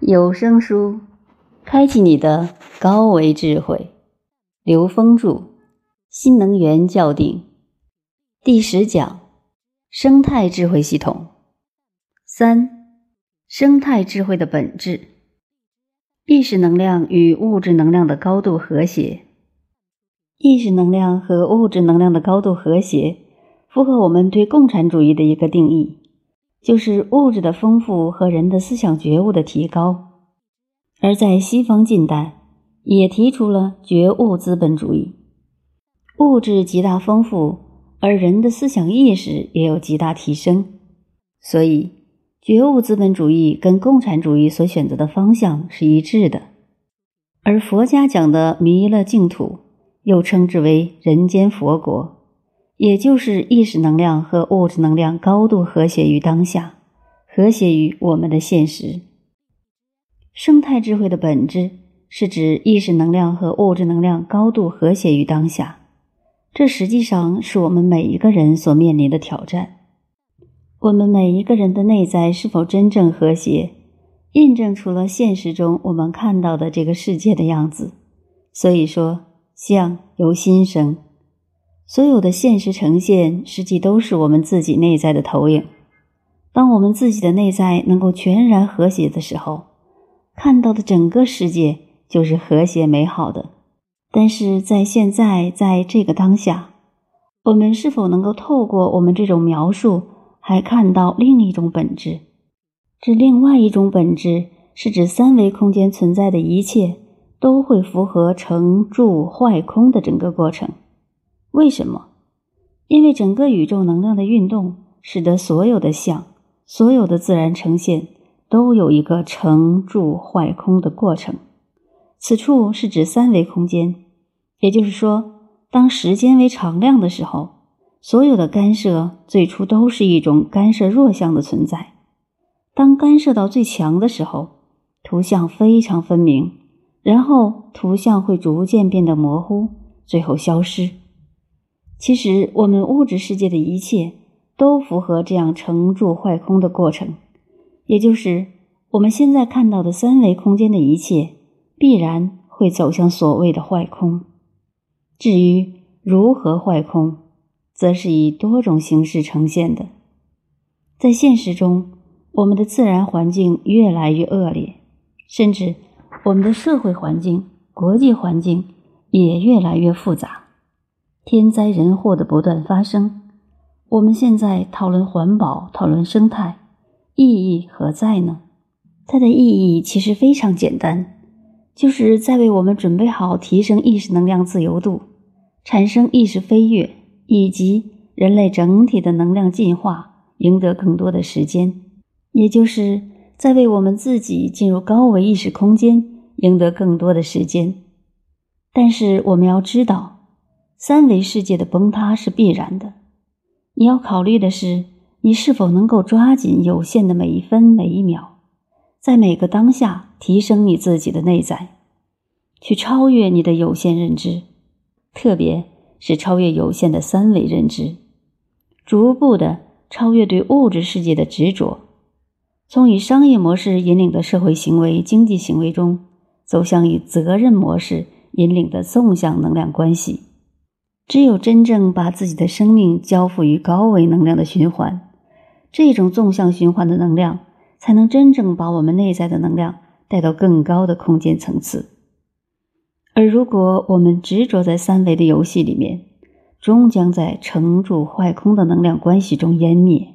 有声书，开启你的高维智慧。刘峰著，新能源校定，第十讲：生态智慧系统。三、生态智慧的本质。意识能量与物质能量的高度和谐。意识能量和物质能量的高度和谐，符合我们对共产主义的一个定义。就是物质的丰富和人的思想觉悟的提高，而在西方近代也提出了觉悟资本主义。物质极大丰富，而人的思想意识也有极大提升，所以觉悟资本主义跟共产主义所选择的方向是一致的。而佛家讲的弥勒净土，又称之为人间佛国。也就是意识能量和物质能量高度和谐于当下，和谐于我们的现实。生态智慧的本质是指意识能量和物质能量高度和谐于当下，这实际上是我们每一个人所面临的挑战。我们每一个人的内在是否真正和谐，印证出了现实中我们看到的这个世界的样子。所以说，相由心生。所有的现实呈现，实际都是我们自己内在的投影。当我们自己的内在能够全然和谐的时候，看到的整个世界就是和谐美好的。但是在现在，在这个当下，我们是否能够透过我们这种描述，还看到另一种本质？这另外一种本质，是指三维空间存在的一切都会符合成住坏空的整个过程。为什么？因为整个宇宙能量的运动，使得所有的相、所有的自然呈现都有一个成住坏空的过程。此处是指三维空间，也就是说，当时间为常量的时候，所有的干涉最初都是一种干涉弱相的存在。当干涉到最强的时候，图像非常分明，然后图像会逐渐变得模糊，最后消失。其实，我们物质世界的一切都符合这样成住坏空的过程，也就是我们现在看到的三维空间的一切，必然会走向所谓的坏空。至于如何坏空，则是以多种形式呈现的。在现实中，我们的自然环境越来越恶劣，甚至我们的社会环境、国际环境也越来越复杂。天灾人祸的不断发生，我们现在讨论环保、讨论生态，意义何在呢？它的意义其实非常简单，就是在为我们准备好提升意识能量自由度、产生意识飞跃，以及人类整体的能量进化，赢得更多的时间，也就是在为我们自己进入高维意识空间赢得更多的时间。但是我们要知道。三维世界的崩塌是必然的，你要考虑的是，你是否能够抓紧有限的每一分每一秒，在每个当下提升你自己的内在，去超越你的有限认知，特别是超越有限的三维认知，逐步的超越对物质世界的执着，从以商业模式引领的社会行为、经济行为中，走向以责任模式引领的纵向能量关系。只有真正把自己的生命交付于高维能量的循环，这种纵向循环的能量，才能真正把我们内在的能量带到更高的空间层次。而如果我们执着在三维的游戏里面，终将在成住坏空的能量关系中湮灭。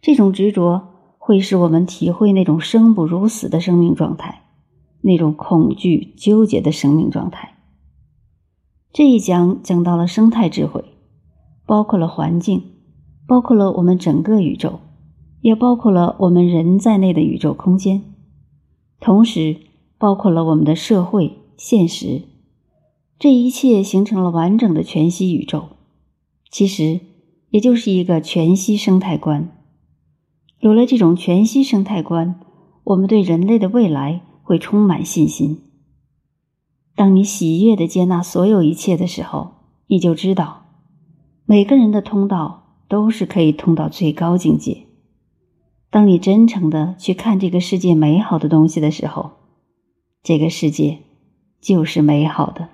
这种执着会使我们体会那种生不如死的生命状态，那种恐惧纠结的生命状态。这一讲讲到了生态智慧，包括了环境，包括了我们整个宇宙，也包括了我们人在内的宇宙空间，同时包括了我们的社会现实。这一切形成了完整的全息宇宙，其实也就是一个全息生态观。有了这种全息生态观，我们对人类的未来会充满信心。当你喜悦的接纳所有一切的时候，你就知道，每个人的通道都是可以通到最高境界。当你真诚的去看这个世界美好的东西的时候，这个世界就是美好的。